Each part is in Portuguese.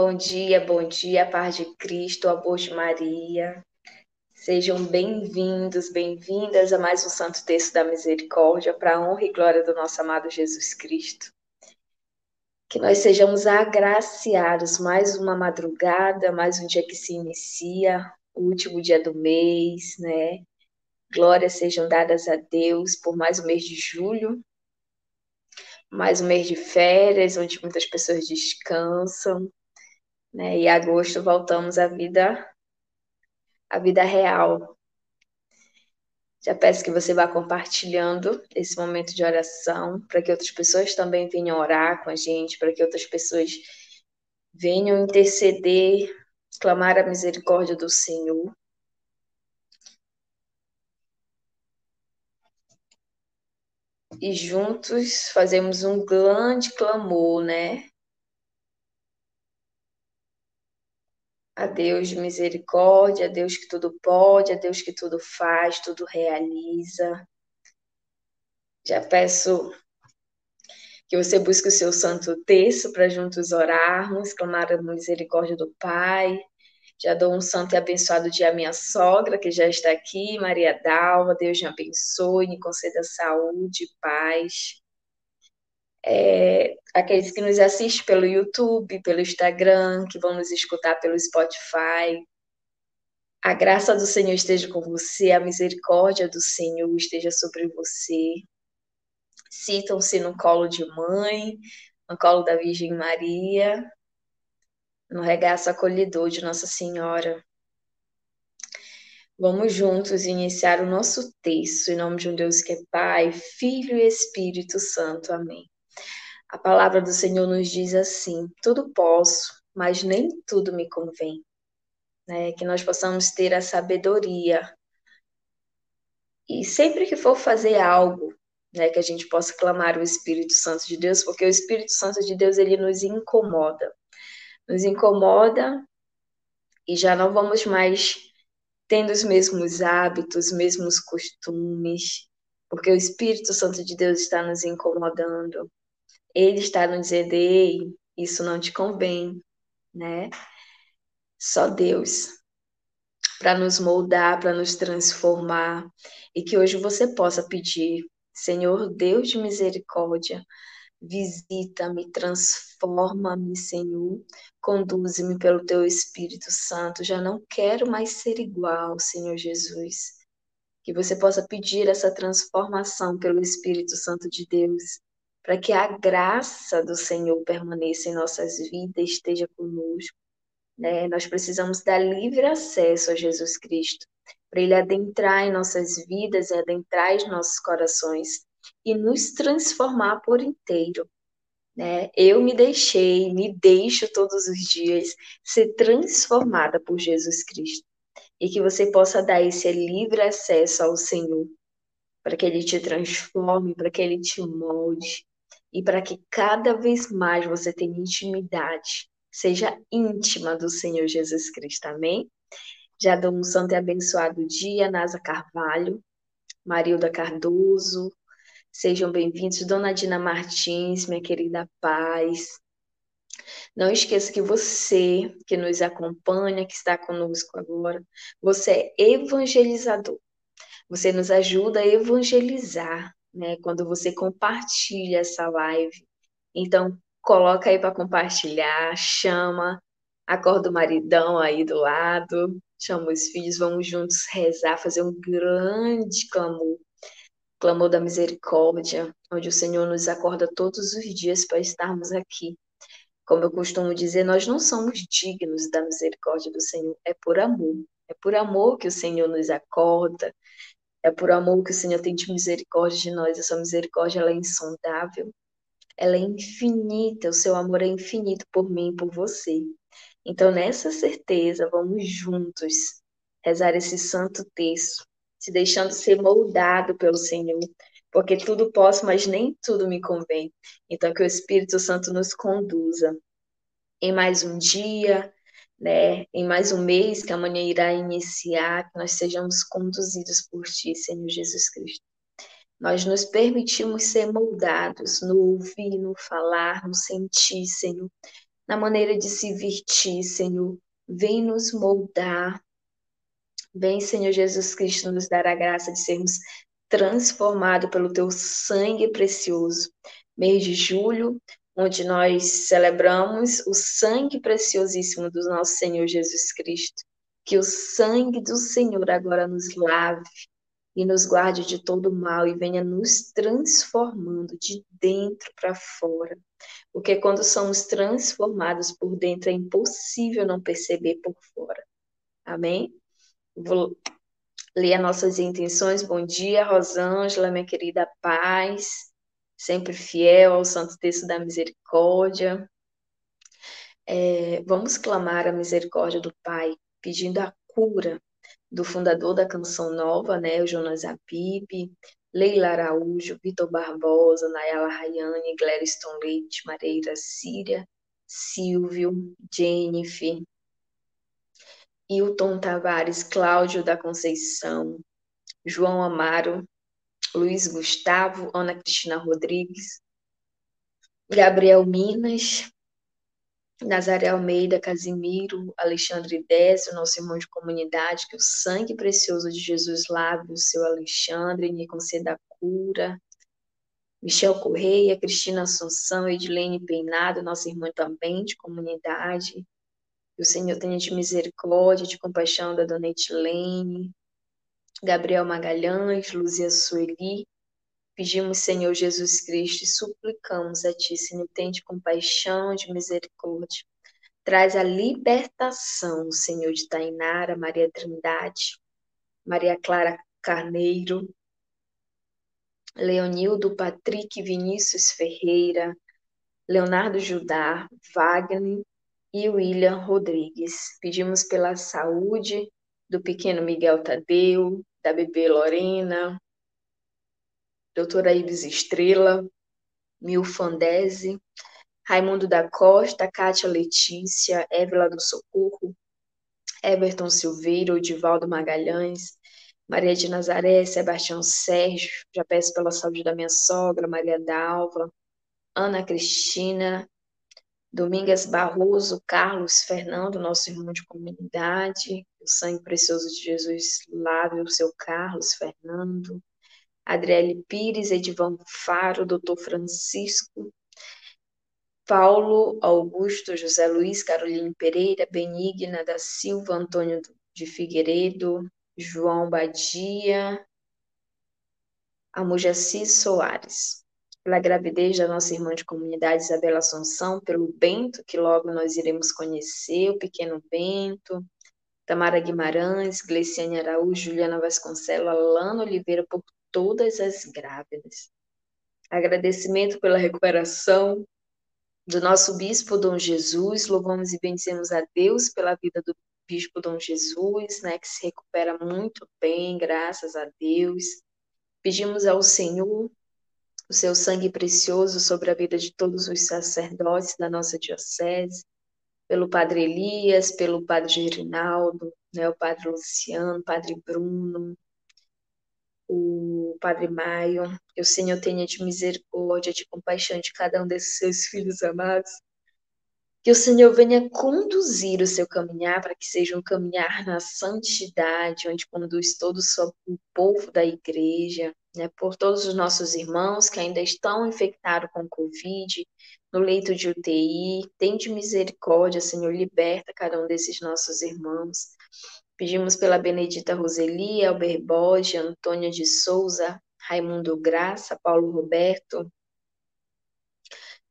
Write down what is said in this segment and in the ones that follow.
Bom dia, bom dia, paz de Cristo, amor de Maria. Sejam bem-vindos, bem-vindas a mais um Santo Texto da Misericórdia, para a honra e glória do nosso amado Jesus Cristo. Que nós sejamos agraciados mais uma madrugada, mais um dia que se inicia, o último dia do mês, né? Glórias sejam dadas a Deus por mais um mês de julho, mais um mês de férias, onde muitas pessoas descansam, né? E agosto voltamos à vida à vida real. Já peço que você vá compartilhando esse momento de oração para que outras pessoas também venham orar com a gente, para que outras pessoas venham interceder, clamar a misericórdia do Senhor. E juntos fazemos um grande clamor, né? A Deus de misericórdia, a Deus que tudo pode, a Deus que tudo faz, tudo realiza. Já peço que você busque o seu santo texto para juntos orarmos, clamar a misericórdia do Pai. Já dou um santo e abençoado dia à minha sogra, que já está aqui, Maria Dalva. Deus me abençoe, me conceda saúde, paz é, aqueles que nos assistem pelo YouTube, pelo Instagram, que vão nos escutar pelo Spotify. A graça do Senhor esteja com você, a misericórdia do Senhor esteja sobre você. Citam-se no colo de mãe, no colo da Virgem Maria, no regaço acolhedor de Nossa Senhora. Vamos juntos iniciar o nosso texto em nome de um Deus que é Pai, Filho e Espírito Santo. Amém. A palavra do Senhor nos diz assim: tudo posso, mas nem tudo me convém. Né? Que nós possamos ter a sabedoria. E sempre que for fazer algo, né, que a gente possa clamar o Espírito Santo de Deus, porque o Espírito Santo de Deus ele nos incomoda. Nos incomoda e já não vamos mais tendo os mesmos hábitos, os mesmos costumes, porque o Espírito Santo de Deus está nos incomodando ele está nos dizendo, ei, isso não te convém, né? Só Deus para nos moldar, para nos transformar, e que hoje você possa pedir, Senhor Deus de misericórdia, visita-me, transforma-me, Senhor, conduze-me pelo teu Espírito Santo. Já não quero mais ser igual, Senhor Jesus. Que você possa pedir essa transformação pelo Espírito Santo de Deus para que a graça do Senhor permaneça em nossas vidas, esteja conosco. Né? Nós precisamos dar livre acesso a Jesus Cristo, para Ele adentrar em nossas vidas e adentrar em nossos corações e nos transformar por inteiro. Né? Eu me deixei, me deixo todos os dias ser transformada por Jesus Cristo. E que você possa dar esse livre acesso ao Senhor, para que Ele te transforme, para que Ele te molde, e para que cada vez mais você tenha intimidade, seja íntima do Senhor Jesus Cristo. Amém? Já dou um santo e abençoado dia, Nasa Carvalho, Marilda Cardoso, sejam bem-vindos, Dona Dina Martins, minha querida paz. Não esqueça que você que nos acompanha, que está conosco agora, você é evangelizador. Você nos ajuda a evangelizar né? Quando você compartilha essa live. Então, coloca aí para compartilhar, chama, acorda o maridão aí do lado, chama os filhos, vamos juntos rezar, fazer um grande clamor, clamor da misericórdia, onde o Senhor nos acorda todos os dias para estarmos aqui. Como eu costumo dizer, nós não somos dignos da misericórdia do Senhor, é por amor. É por amor que o Senhor nos acorda, é por amor que o Senhor tem de misericórdia de nós. Essa misericórdia ela é insondável. Ela é infinita. O seu amor é infinito por mim, por você. Então, nessa certeza, vamos juntos rezar esse santo texto, se deixando ser moldado pelo Senhor, porque tudo posso, mas nem tudo me convém. Então, que o Espírito Santo nos conduza em mais um dia, né, em mais um mês que amanhã irá iniciar, que nós sejamos conduzidos por Ti, Senhor Jesus Cristo. Nós nos permitimos ser moldados no ouvir, no falar, no sentir, Senhor. na maneira de se vestir, Senhor. Vem nos moldar. Vem, Senhor Jesus Cristo, nos dar a graça de sermos transformados pelo teu sangue precioso. Mês de julho, onde nós celebramos o sangue preciosíssimo do nosso Senhor Jesus Cristo. Que o sangue do Senhor agora nos lave e nos guarde de todo mal e venha nos transformando de dentro para fora. Porque quando somos transformados por dentro, é impossível não perceber por fora. Amém? Vou ler as nossas intenções. Bom dia, Rosângela, minha querida paz, sempre fiel ao Santo Texto da Misericórdia. É, vamos clamar a misericórdia do Pai, pedindo a cura do fundador da Canção Nova, né, o Jonas Abib, Leila Araújo, Vitor Barbosa, Nayala Rayane, Gladstone Leite, Mareira Síria, Silvio, Jennifer, Hilton Tavares, Cláudio da Conceição, João Amaro, Luiz Gustavo, Ana Cristina Rodrigues, Gabriel Minas, Nazaré Almeida, Casimiro, Alexandre Décio, nosso irmão de comunidade, que o sangue precioso de Jesus lave o seu Alexandre, me conceda a cura. Michel Correia, Cristina Assunção, Edilene Peinado, nossa irmã também de comunidade. Que o Senhor tenha de misericórdia, de compaixão da dona Etilene. Gabriel Magalhães, Luzia Sueli, Pedimos, Senhor Jesus Cristo, e suplicamos a Ti, Senhor, tem de compaixão, de misericórdia. Traz a libertação, Senhor, de Tainara, Maria Trindade, Maria Clara Carneiro, Leonildo Patrick Vinícius Ferreira, Leonardo Judá, Wagner e William Rodrigues. Pedimos pela saúde do pequeno Miguel Tadeu, da bebê Lorena, doutora Ives Estrela, Milfandese, Raimundo da Costa, Kátia Letícia, Évila do Socorro, Everton Silveira, Odivaldo Magalhães, Maria de Nazaré, Sebastião Sérgio, já peço pela saúde da minha sogra, Maria Dalva, Ana Cristina, Domingas Barroso, Carlos Fernando, nosso irmão de comunidade, o sangue precioso de Jesus lave o seu Carlos Fernando, Adriele Pires, Edivan Faro, Doutor Francisco, Paulo Augusto, José Luiz, Caroline Pereira, Benigna da Silva, Antônio de Figueiredo, João Badia, Amujaci Soares. Pela gravidez da nossa irmã de comunidade Isabela Assunção, pelo Bento, que logo nós iremos conhecer, o pequeno Bento, Tamara Guimarães, Gleciane Araújo, Juliana Vasconcelos, Alana Oliveira, por todas as grávidas. Agradecimento pela recuperação do nosso bispo Dom Jesus, louvamos e bendizemos a Deus pela vida do bispo Dom Jesus, né, que se recupera muito bem, graças a Deus. Pedimos ao Senhor o seu sangue precioso sobre a vida de todos os sacerdotes da nossa diocese, pelo Padre Elias, pelo Padre Gerinaldo, né, o Padre Luciano, Padre Bruno, o Padre Maio, que o Senhor tenha de misericórdia, de compaixão de cada um desses seus filhos amados. Que o Senhor venha conduzir o seu caminhar para que seja um caminhar na santidade, onde conduz todo o povo da igreja, né, por todos os nossos irmãos que ainda estão infectados com Covid, no leito de UTI. Tem misericórdia, Senhor, liberta cada um desses nossos irmãos. Pedimos pela Benedita Roseli, Borges, Antônia de Souza, Raimundo Graça, Paulo Roberto,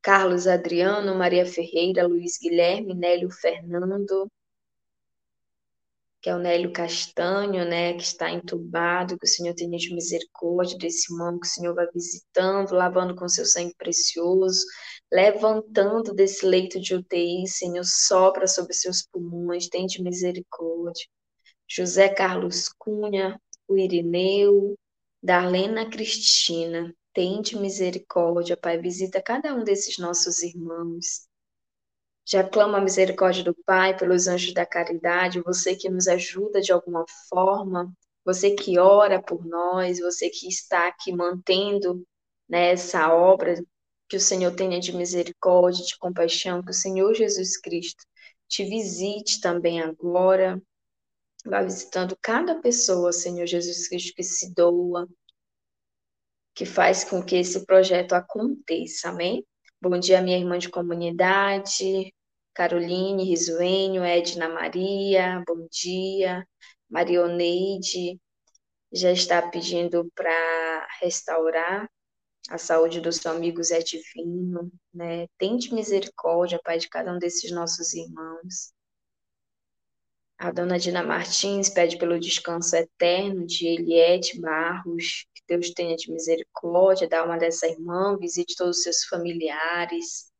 Carlos Adriano, Maria Ferreira, Luiz Guilherme, Nélio Fernando, que é o Nélio Castanho, né, que está entubado, que o Senhor tenha de misericórdia desse irmão, que o Senhor vai visitando, lavando com seu sangue precioso, levantando desse leito de UTI, Senhor, sopra sobre seus pulmões, tem de misericórdia. José Carlos Cunha, o Irineu, Darlena Cristina, tende misericórdia, Pai, visita cada um desses nossos irmãos. Já clama a misericórdia do Pai pelos anjos da caridade, você que nos ajuda de alguma forma, você que ora por nós, você que está aqui mantendo né, essa obra que o Senhor tenha de misericórdia, de compaixão, que o Senhor Jesus Cristo te visite também agora. Vá visitando cada pessoa, Senhor Jesus Cristo, que se doa, que faz com que esse projeto aconteça, amém? Bom dia, minha irmã de comunidade, Caroline, Risuenho, Edna Maria, bom dia. Marioneide já está pedindo para restaurar a saúde dos seus amigos é divino, né? Tente misericórdia, Pai, de cada um desses nossos irmãos. A dona Dina Martins pede pelo descanso eterno de Eliette Barros, que Deus tenha de misericórdia da alma dessa irmã, visite todos os seus familiares.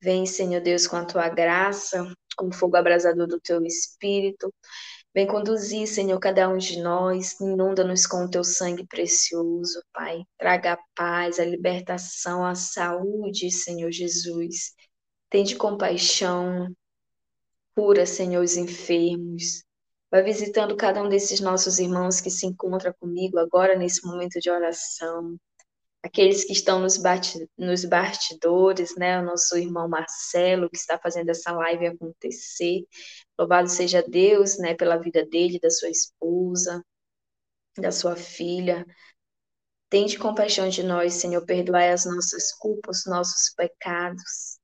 Vem, Senhor Deus, com a tua graça, com o fogo abrasador do teu espírito. Vem conduzir, Senhor, cada um de nós, inunda-nos com o teu sangue precioso, Pai. Traga a paz, a libertação, a saúde, Senhor Jesus. Tende compaixão, cura, Senhor, os enfermos. Vai visitando cada um desses nossos irmãos que se encontra comigo agora nesse momento de oração aqueles que estão nos, nos bastidores, né? O nosso irmão Marcelo, que está fazendo essa live acontecer. Louvado seja Deus, né, pela vida dele, da sua esposa, da sua filha. Tende compaixão de nós, Senhor, perdoai as nossas culpas, nossos pecados,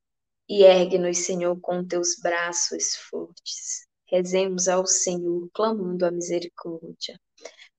e ergue-nos, Senhor, com teus braços fortes. Rezemos ao Senhor, clamando a misericórdia.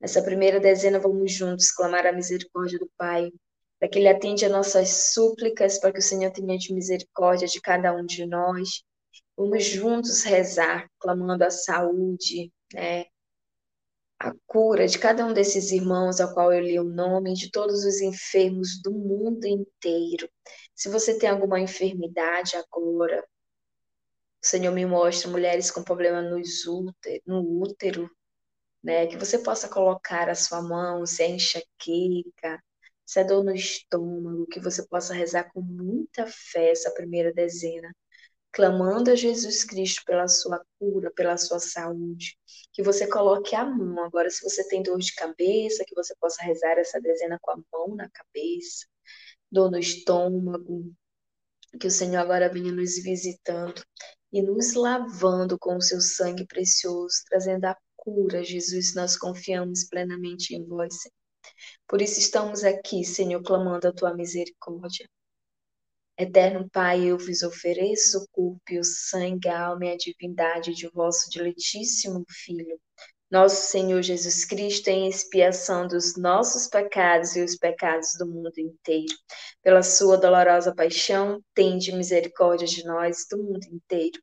Nessa primeira dezena, vamos juntos clamar a misericórdia do Pai, para que Ele atende a nossas súplicas, para que o Senhor tenha de misericórdia de cada um de nós. Vamos juntos rezar, clamando a saúde, né? a cura de cada um desses irmãos ao qual eu li o nome, de todos os enfermos do mundo inteiro. Se você tem alguma enfermidade agora, o Senhor me mostra mulheres com problema no útero, né? Que você possa colocar a sua mão, se é enxaqueca, se é dor no estômago, que você possa rezar com muita fé essa primeira dezena, clamando a Jesus Cristo pela sua cura, pela sua saúde. Que você coloque a mão. Agora, se você tem dor de cabeça, que você possa rezar essa dezena com a mão na cabeça, dor no estômago. Que o Senhor agora venha nos visitando e nos lavando com o seu sangue precioso, trazendo a cura, Jesus, nós confiamos plenamente em vós. Por isso estamos aqui, Senhor, clamando a tua misericórdia. Eterno Pai, eu vos ofereço o corpo e o sangue, a alma e a divindade de vosso diletíssimo Filho, nosso Senhor Jesus Cristo, em expiação dos nossos pecados e os pecados do mundo inteiro. Pela sua dolorosa paixão, tende misericórdia de nós do mundo inteiro.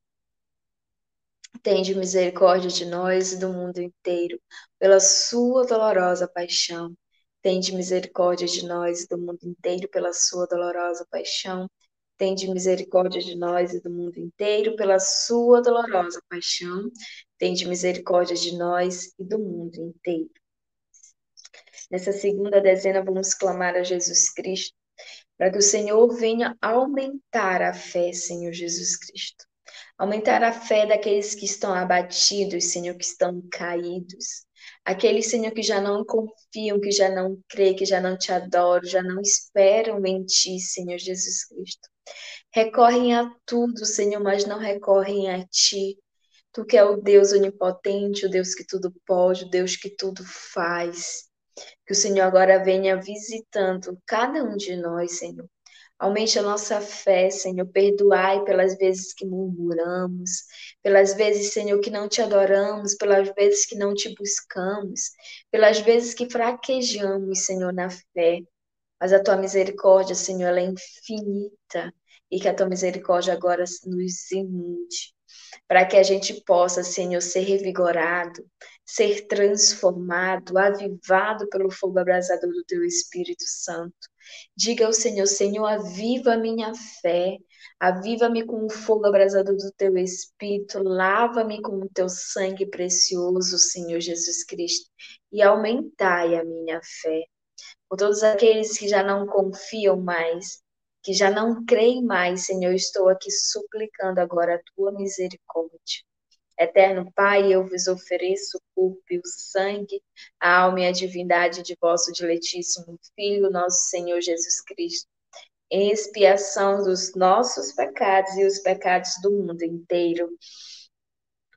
Tende misericórdia de nós e do mundo inteiro, pela sua dolorosa paixão. Tende misericórdia de nós e do mundo inteiro, pela sua dolorosa paixão. Tende misericórdia de nós e do mundo inteiro, pela sua dolorosa paixão. Tende misericórdia de nós e do mundo inteiro. Nessa segunda dezena, vamos clamar a Jesus Cristo, para que o Senhor venha aumentar a fé, Senhor Jesus Cristo. Aumentar a fé daqueles que estão abatidos, Senhor, que estão caídos. Aqueles, Senhor, que já não confiam, que já não creem, que já não te adoram, já não esperam em Ti, Senhor Jesus Cristo. Recorrem a tudo, Senhor, mas não recorrem a Ti. Tu que é o Deus onipotente, o Deus que tudo pode, o Deus que tudo faz. Que o Senhor agora venha visitando cada um de nós, Senhor. Aumente a nossa fé, Senhor. Perdoai pelas vezes que murmuramos, pelas vezes, Senhor, que não te adoramos, pelas vezes que não te buscamos, pelas vezes que fraquejamos, Senhor, na fé. Mas a tua misericórdia, Senhor, ela é infinita e que a tua misericórdia agora nos inunde para que a gente possa, Senhor, ser revigorado, ser transformado, avivado pelo fogo abrasador do teu Espírito Santo. Diga ao Senhor, Senhor, aviva a minha fé, aviva-me com o fogo abrasador do teu Espírito, lava-me com o teu sangue precioso, Senhor Jesus Cristo, e aumentai a minha fé. Por todos aqueles que já não confiam mais, que já não creem mais, Senhor, estou aqui suplicando agora a tua misericórdia. Eterno Pai, eu vos ofereço o corpo e o sangue, a alma e a divindade de vosso diletíssimo Filho, nosso Senhor Jesus Cristo, em expiação dos nossos pecados e os pecados do mundo inteiro.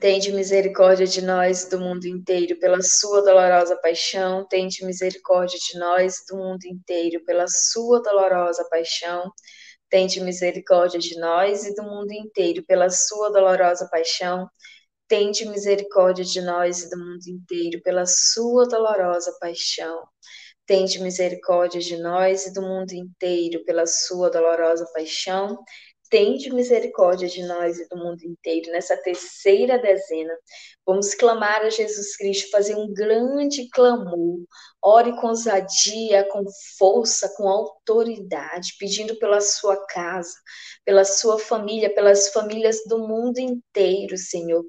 Tende misericórdia de nós do mundo inteiro, pela sua dolorosa paixão. Tende misericórdia de nós do mundo inteiro, pela sua dolorosa paixão. Tende misericórdia de nós e do mundo inteiro, pela sua dolorosa paixão. Tende misericórdia de nós e do mundo inteiro, pela sua dolorosa paixão. Tende misericórdia de nós e do mundo inteiro, pela sua dolorosa paixão tende misericórdia de nós e do mundo inteiro. Nessa terceira dezena, vamos clamar a Jesus Cristo, fazer um grande clamor. Ore com ousadia, com força, com autoridade, pedindo pela sua casa, pela sua família, pelas famílias do mundo inteiro, Senhor.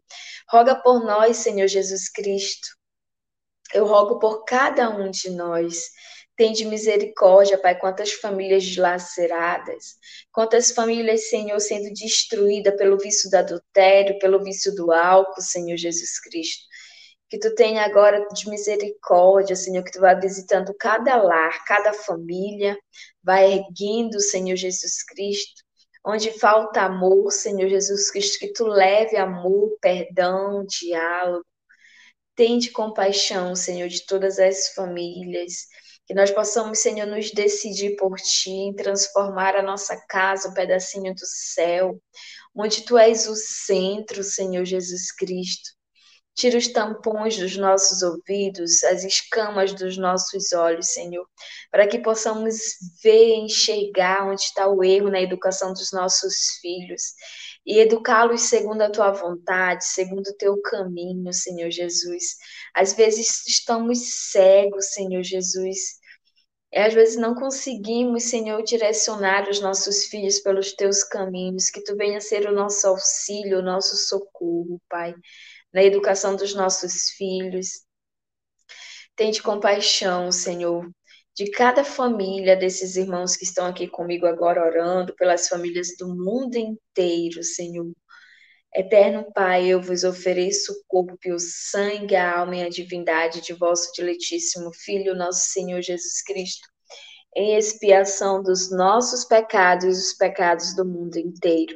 Roga por nós, Senhor Jesus Cristo. Eu rogo por cada um de nós Tende misericórdia, Pai, quantas famílias dilaceradas, quantas famílias, Senhor, sendo destruídas pelo vício do adultério, pelo vício do álcool, Senhor Jesus Cristo. Que tu tenha agora de misericórdia, Senhor, que tu vá visitando cada lar, cada família, vai erguendo, Senhor Jesus Cristo. Onde falta amor, Senhor Jesus Cristo, que tu leve amor, perdão, diálogo. Tende compaixão, Senhor, de todas as famílias que nós possamos, Senhor, nos decidir por Ti, transformar a nossa casa, um pedacinho do céu, onde Tu és o centro, Senhor Jesus Cristo. Tira os tampões dos nossos ouvidos, as escamas dos nossos olhos, Senhor, para que possamos ver, enxergar onde está o erro na educação dos nossos filhos e educá-los segundo a tua vontade, segundo o teu caminho, Senhor Jesus. Às vezes estamos cegos, Senhor Jesus. E às vezes não conseguimos, Senhor, direcionar os nossos filhos pelos teus caminhos, que tu venha ser o nosso auxílio, o nosso socorro, Pai, na educação dos nossos filhos. Tente compaixão, Senhor, de cada família desses irmãos que estão aqui comigo agora orando, pelas famílias do mundo inteiro, Senhor. Eterno Pai, eu vos ofereço o corpo e o sangue, a alma e a divindade de vosso diletíssimo Filho, nosso Senhor Jesus Cristo, em expiação dos nossos pecados e os pecados do mundo inteiro.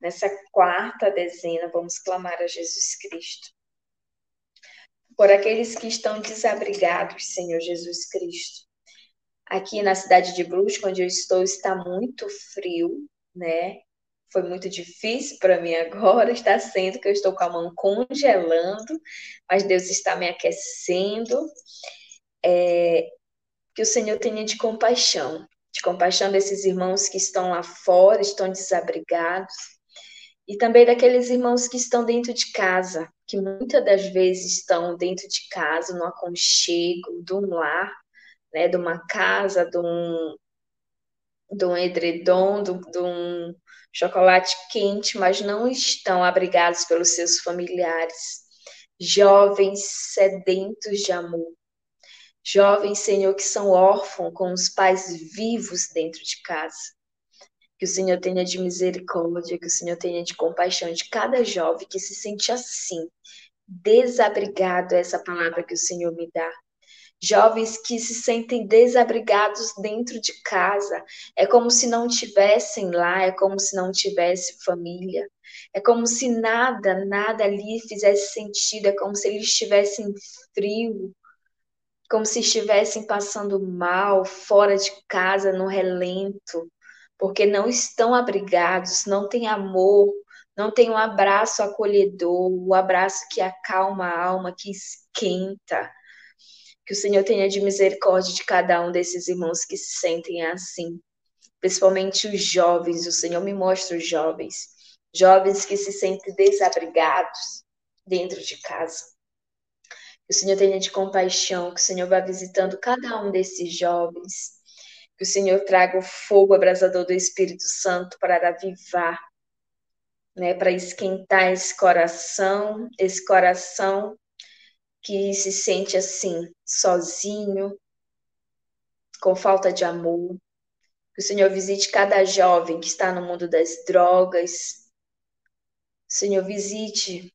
Nessa quarta dezena, vamos clamar a Jesus Cristo. Por aqueles que estão desabrigados, Senhor Jesus Cristo Aqui na cidade de Brusque, onde eu estou, está muito frio, né? Foi muito difícil para mim agora, está sendo que eu estou com a mão congelando, mas Deus está me aquecendo. É, que o Senhor tenha de compaixão, de compaixão desses irmãos que estão lá fora, estão desabrigados, e também daqueles irmãos que estão dentro de casa, que muitas das vezes estão dentro de casa, no aconchego, de um lar, né, de uma casa, de um, de um edredom, de, de um chocolate quente, mas não estão abrigados pelos seus familiares. Jovens sedentos de amor. Jovens, Senhor, que são órfãos com os pais vivos dentro de casa. Que o Senhor tenha de misericórdia, que o Senhor tenha de compaixão de cada jovem que se sente assim, desabrigado, essa palavra que o Senhor me dá jovens que se sentem desabrigados dentro de casa. É como se não tivessem lá, é como se não tivesse família. É como se nada, nada ali fizesse sentido, é como se eles estivessem frio, como se estivessem passando mal, fora de casa, no relento, porque não estão abrigados, não têm amor, não tem um abraço acolhedor, o um abraço que acalma a alma, que esquenta. Que o Senhor tenha de misericórdia de cada um desses irmãos que se sentem assim, principalmente os jovens. O Senhor me mostra os jovens, jovens que se sentem desabrigados dentro de casa. Que o Senhor tenha de compaixão, que o Senhor vá visitando cada um desses jovens. Que o Senhor traga o fogo abrasador do Espírito Santo para avivar, né, para esquentar esse coração, esse coração que se sente assim, sozinho, com falta de amor. Que o Senhor visite cada jovem que está no mundo das drogas. O Senhor visite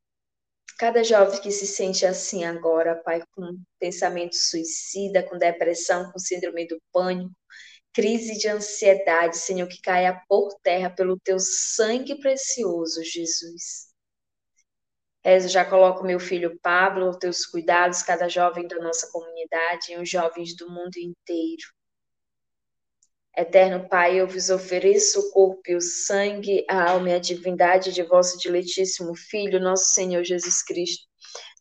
cada jovem que se sente assim agora, Pai, com pensamento suicida, com depressão, com síndrome do pânico, crise de ansiedade, Senhor, que caia por terra pelo teu sangue precioso, Jesus. Rezo, já coloco meu filho Pablo aos teus cuidados, cada jovem da nossa comunidade e os jovens do mundo inteiro. Eterno Pai, eu vos ofereço o corpo e o sangue, a alma e a divindade de vosso diletíssimo Filho, nosso Senhor Jesus Cristo,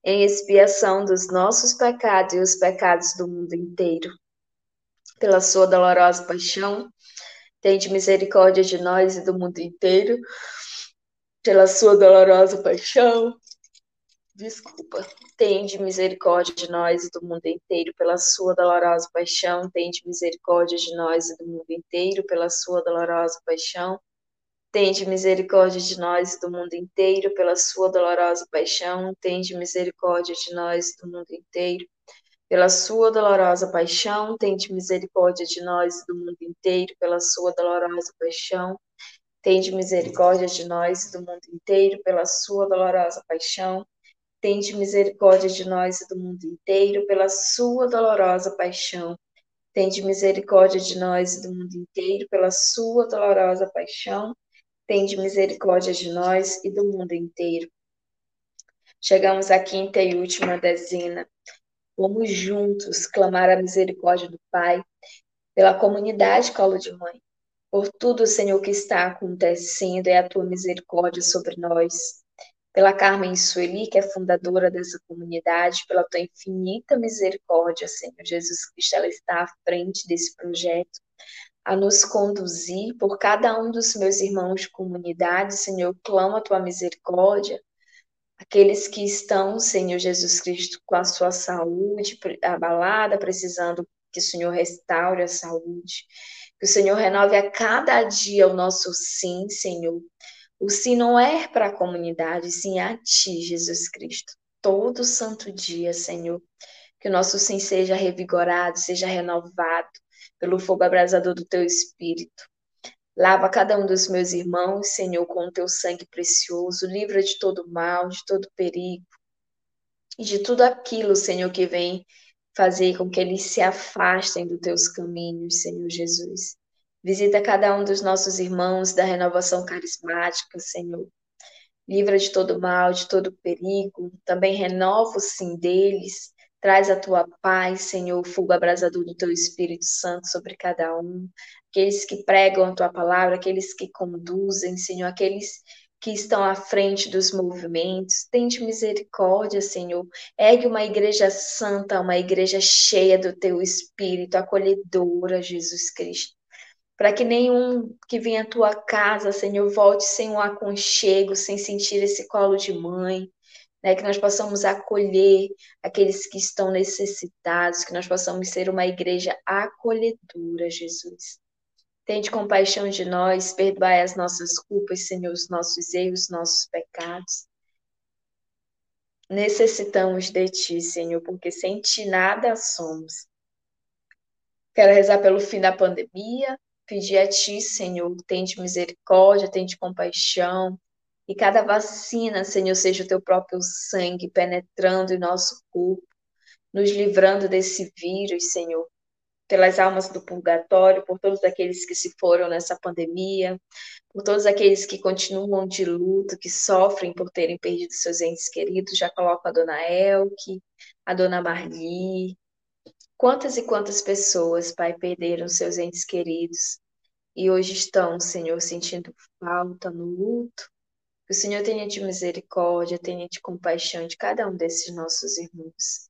em expiação dos nossos pecados e os pecados do mundo inteiro. Pela sua dolorosa paixão, tende misericórdia de nós e do mundo inteiro. Pela sua dolorosa paixão, Desculpa. Tende misericórdia de nós e do mundo inteiro pela sua dolorosa paixão. Tende misericórdia de nós e do mundo inteiro pela sua dolorosa paixão. Tende misericórdia de nós e do mundo inteiro pela sua dolorosa paixão. Tende misericórdia de nós e do mundo inteiro pela sua dolorosa paixão. Tende misericórdia de nós e do mundo inteiro pela sua dolorosa paixão. Tende misericórdia de nós e do mundo inteiro pela sua dolorosa paixão Tende misericórdia de nós e do mundo inteiro pela sua dolorosa paixão. Tende misericórdia de nós e do mundo inteiro pela sua dolorosa paixão. Tende misericórdia de nós e do mundo inteiro. Chegamos à quinta e última dezena. Vamos juntos clamar a misericórdia do Pai pela comunidade Colo de Mãe, por tudo, Senhor, que está acontecendo, é a tua misericórdia sobre nós. pela Carmen Sueli, que é fundadora dessa comunidade, pela tua infinita misericórdia, Senhor Jesus Cristo, ela está à frente desse projeto, a nos conduzir por cada um dos meus irmãos de comunidade, Senhor, eu clamo a tua misericórdia, aqueles que estão, Senhor Jesus Cristo, com a sua saúde abalada, precisando que o Senhor restaure a saúde, que o Senhor renove a cada dia o nosso sim, Senhor, o sim não é para a comunidade, sim a ti, Jesus Cristo. Todo santo dia, Senhor. Que o nosso sim seja revigorado, seja renovado pelo fogo abrasador do teu espírito. Lava cada um dos meus irmãos, Senhor, com o teu sangue precioso. Livra de todo mal, de todo perigo. E de tudo aquilo, Senhor, que vem fazer com que eles se afastem dos teus caminhos, Senhor Jesus. Visita cada um dos nossos irmãos da renovação carismática, Senhor. Livra de todo mal, de todo perigo. Também renova o sim deles. Traz a tua paz, Senhor, fogo abrasador do teu Espírito Santo sobre cada um. Aqueles que pregam a tua palavra, aqueles que conduzem, Senhor, aqueles que estão à frente dos movimentos. Tente misericórdia, Senhor. Ergue uma igreja santa, uma igreja cheia do teu Espírito, acolhedora, Jesus Cristo para que nenhum que vem à tua casa, Senhor, volte sem um aconchego, sem sentir esse colo de mãe, né? Que nós possamos acolher aqueles que estão necessitados, que nós possamos ser uma igreja acolhedora, Jesus. Tende compaixão de nós, perdoai as nossas culpas, Senhor, os nossos erros, os nossos pecados. Necessitamos de Ti, Senhor, porque sem Ti nada somos. Quero rezar pelo fim da pandemia, pedir a Ti, Senhor, tende misericórdia, tende compaixão, e cada vacina, Senhor, seja o Teu próprio sangue penetrando em nosso corpo, nos livrando desse vírus, Senhor, pelas almas do purgatório, por todos aqueles que se foram nessa pandemia, por todos aqueles que continuam de luto, que sofrem por terem perdido seus entes queridos. Já coloco a dona Elke, a dona Marli, Quantas e quantas pessoas, Pai, perderam seus entes queridos e hoje estão, Senhor, sentindo falta no luto? Que o Senhor tenha de misericórdia, tenha de compaixão de cada um desses nossos irmãos.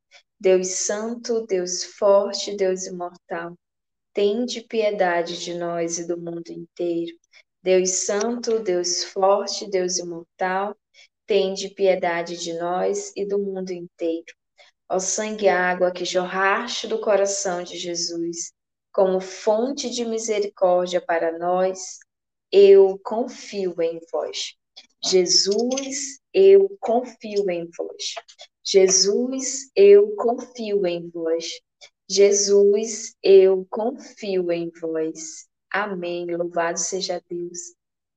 Deus Santo, Deus Forte, Deus Imortal, tende piedade de nós e do mundo inteiro. Deus Santo, Deus Forte, Deus Imortal, tende piedade de nós e do mundo inteiro. Ó sangue e água que jorraste do coração de Jesus, como fonte de misericórdia para nós, eu confio em vós. Jesus, eu confio em vós. Jesus, eu confio em vós. Jesus, eu confio em vós. Amém. Louvado seja Deus.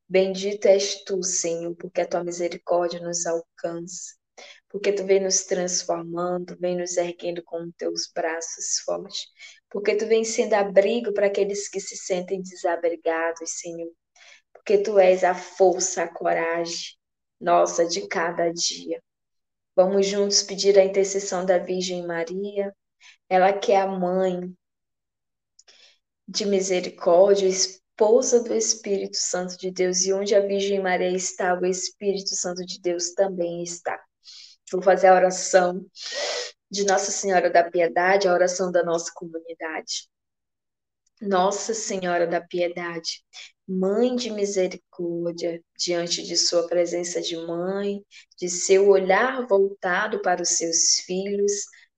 Bendito és tu, Senhor, porque a tua misericórdia nos alcança. Porque tu vem nos transformando, vem nos erguendo com teus braços fortes. Porque tu vem sendo abrigo para aqueles que se sentem desabrigados, Senhor porque tu és a força, a coragem nossa de cada dia. Vamos juntos pedir a intercessão da Virgem Maria, ela que é a mãe de misericórdia, pousa do Espírito Santo de Deus, e onde a Virgem Maria está, o Espírito Santo de Deus também está. Vou fazer a oração de Nossa Senhora da Piedade, a oração da nossa comunidade. Nossa Senhora da Piedade, Mãe de misericórdia, diante de Sua presença de mãe, de seu olhar voltado para os seus filhos,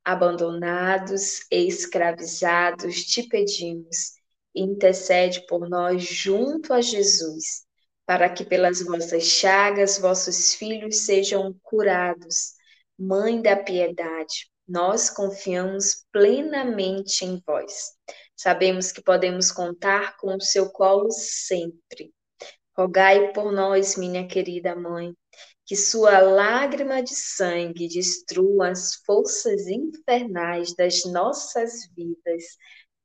abandonados e escravizados, te pedimos, intercede por nós junto a Jesus, para que pelas vossas chagas vossos filhos sejam curados. Mãe da piedade, nós confiamos plenamente em vós. Sabemos que podemos contar com o seu colo sempre. Rogai por nós, minha querida mãe, que sua lágrima de sangue destrua as forças infernais das nossas vidas.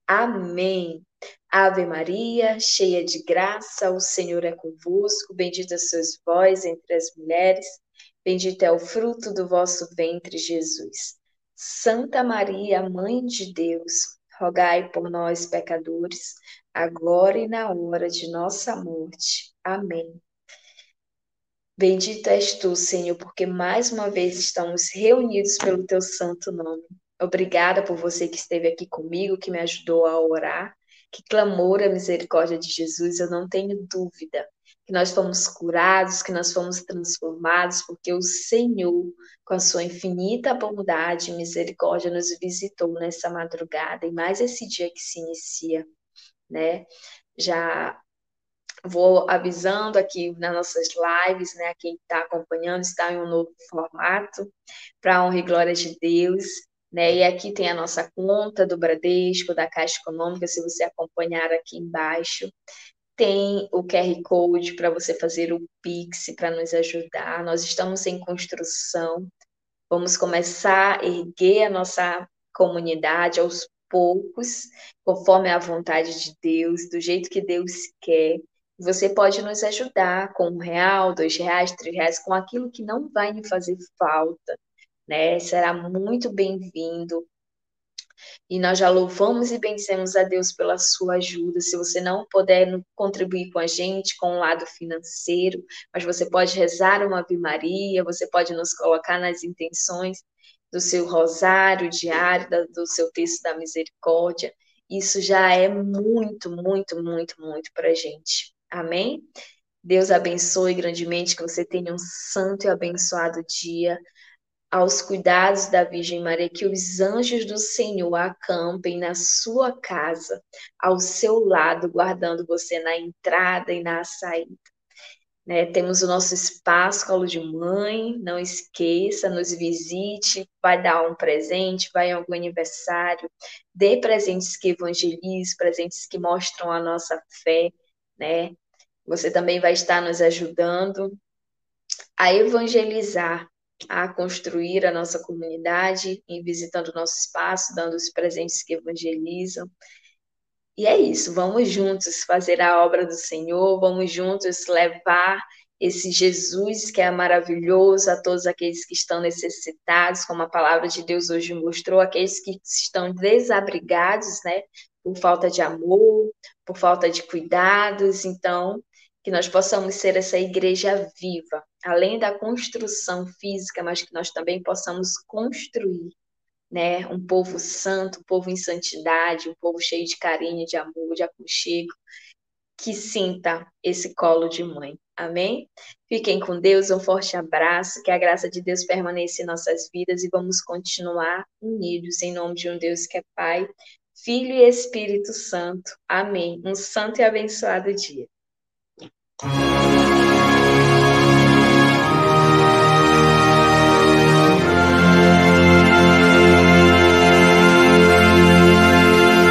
Amém. Ave Maria, cheia de graça, o Senhor é convosco, bendita sois vós entre as mulheres, bendito é o fruto do vosso ventre, Jesus. Santa Maria, Mãe de Deus, rogai por nós, pecadores, agora e na hora de nossa morte. Amém. Bendito és tu, Senhor, porque mais uma vez estamos reunidos pelo teu santo nome. Obrigada por você que esteve aqui comigo, que me ajudou a orar, que clamou a misericórdia de Jesus. Eu não tenho dúvida que nós fomos curados, que nós fomos transformados, porque o Senhor, com a sua infinita bondade e misericórdia, nos visitou nessa madrugada e mais esse dia que se inicia, né? Já vou avisando aqui nas nossas lives, né? Quem está acompanhando está em um novo formato, para honra e glória de Deus. Né? E aqui tem a nossa conta do Bradesco, da Caixa Econômica, se você acompanhar aqui embaixo tem o QR Code para você fazer o Pix para nos ajudar. Nós estamos em construção. Vamos começar a erguer a nossa comunidade aos poucos, conforme a vontade de Deus, do jeito que Deus quer. Você pode nos ajudar com um real, dois reais, três reais, com aquilo que não vai me fazer falta, né? Será muito bem-vindo. E nós já louvamos e bendizemos a Deus pela sua ajuda. Se você não puder contribuir com a gente, com o lado financeiro, mas você pode rezar uma Ave Maria, você pode nos colocar nas intenções do seu rosário diário, do seu texto da misericórdia. Isso já é muito, muito, muito, muito para a gente. Amém? Deus abençoe grandemente, que você tenha um santo e abençoado dia aos cuidados da Virgem Maria, que os anjos do Senhor acampem na sua casa, ao seu lado, guardando você na entrada e na saída. Né? Temos o nosso espaço Colo de Mãe, não esqueça, nos visite, vai dar um presente, vai em algum aniversário, dê presentes que evangelizem, presentes que mostram a nossa fé, né? Você também vai estar nos ajudando a evangelizar a construir a nossa comunidade, em visitando o nosso espaço, dando os presentes que evangelizam. E é isso, vamos juntos fazer a obra do Senhor, vamos juntos levar esse Jesus que é maravilhoso a todos aqueles que estão necessitados, como a palavra de Deus hoje mostrou, aqueles que estão desabrigados, né, por falta de amor, por falta de cuidados. Então, que nós possamos ser essa igreja viva, além da construção física, mas que nós também possamos construir, né, um povo santo, um povo em santidade, um povo cheio de carinho, de amor, de aconchego, que sinta esse colo de mãe. Amém? Fiquem com Deus, um forte abraço, que a graça de Deus permaneça em nossas vidas e vamos continuar unidos em nome de um Deus que é Pai, Filho e Espírito Santo. Amém. Um santo e abençoado dia. Thank you.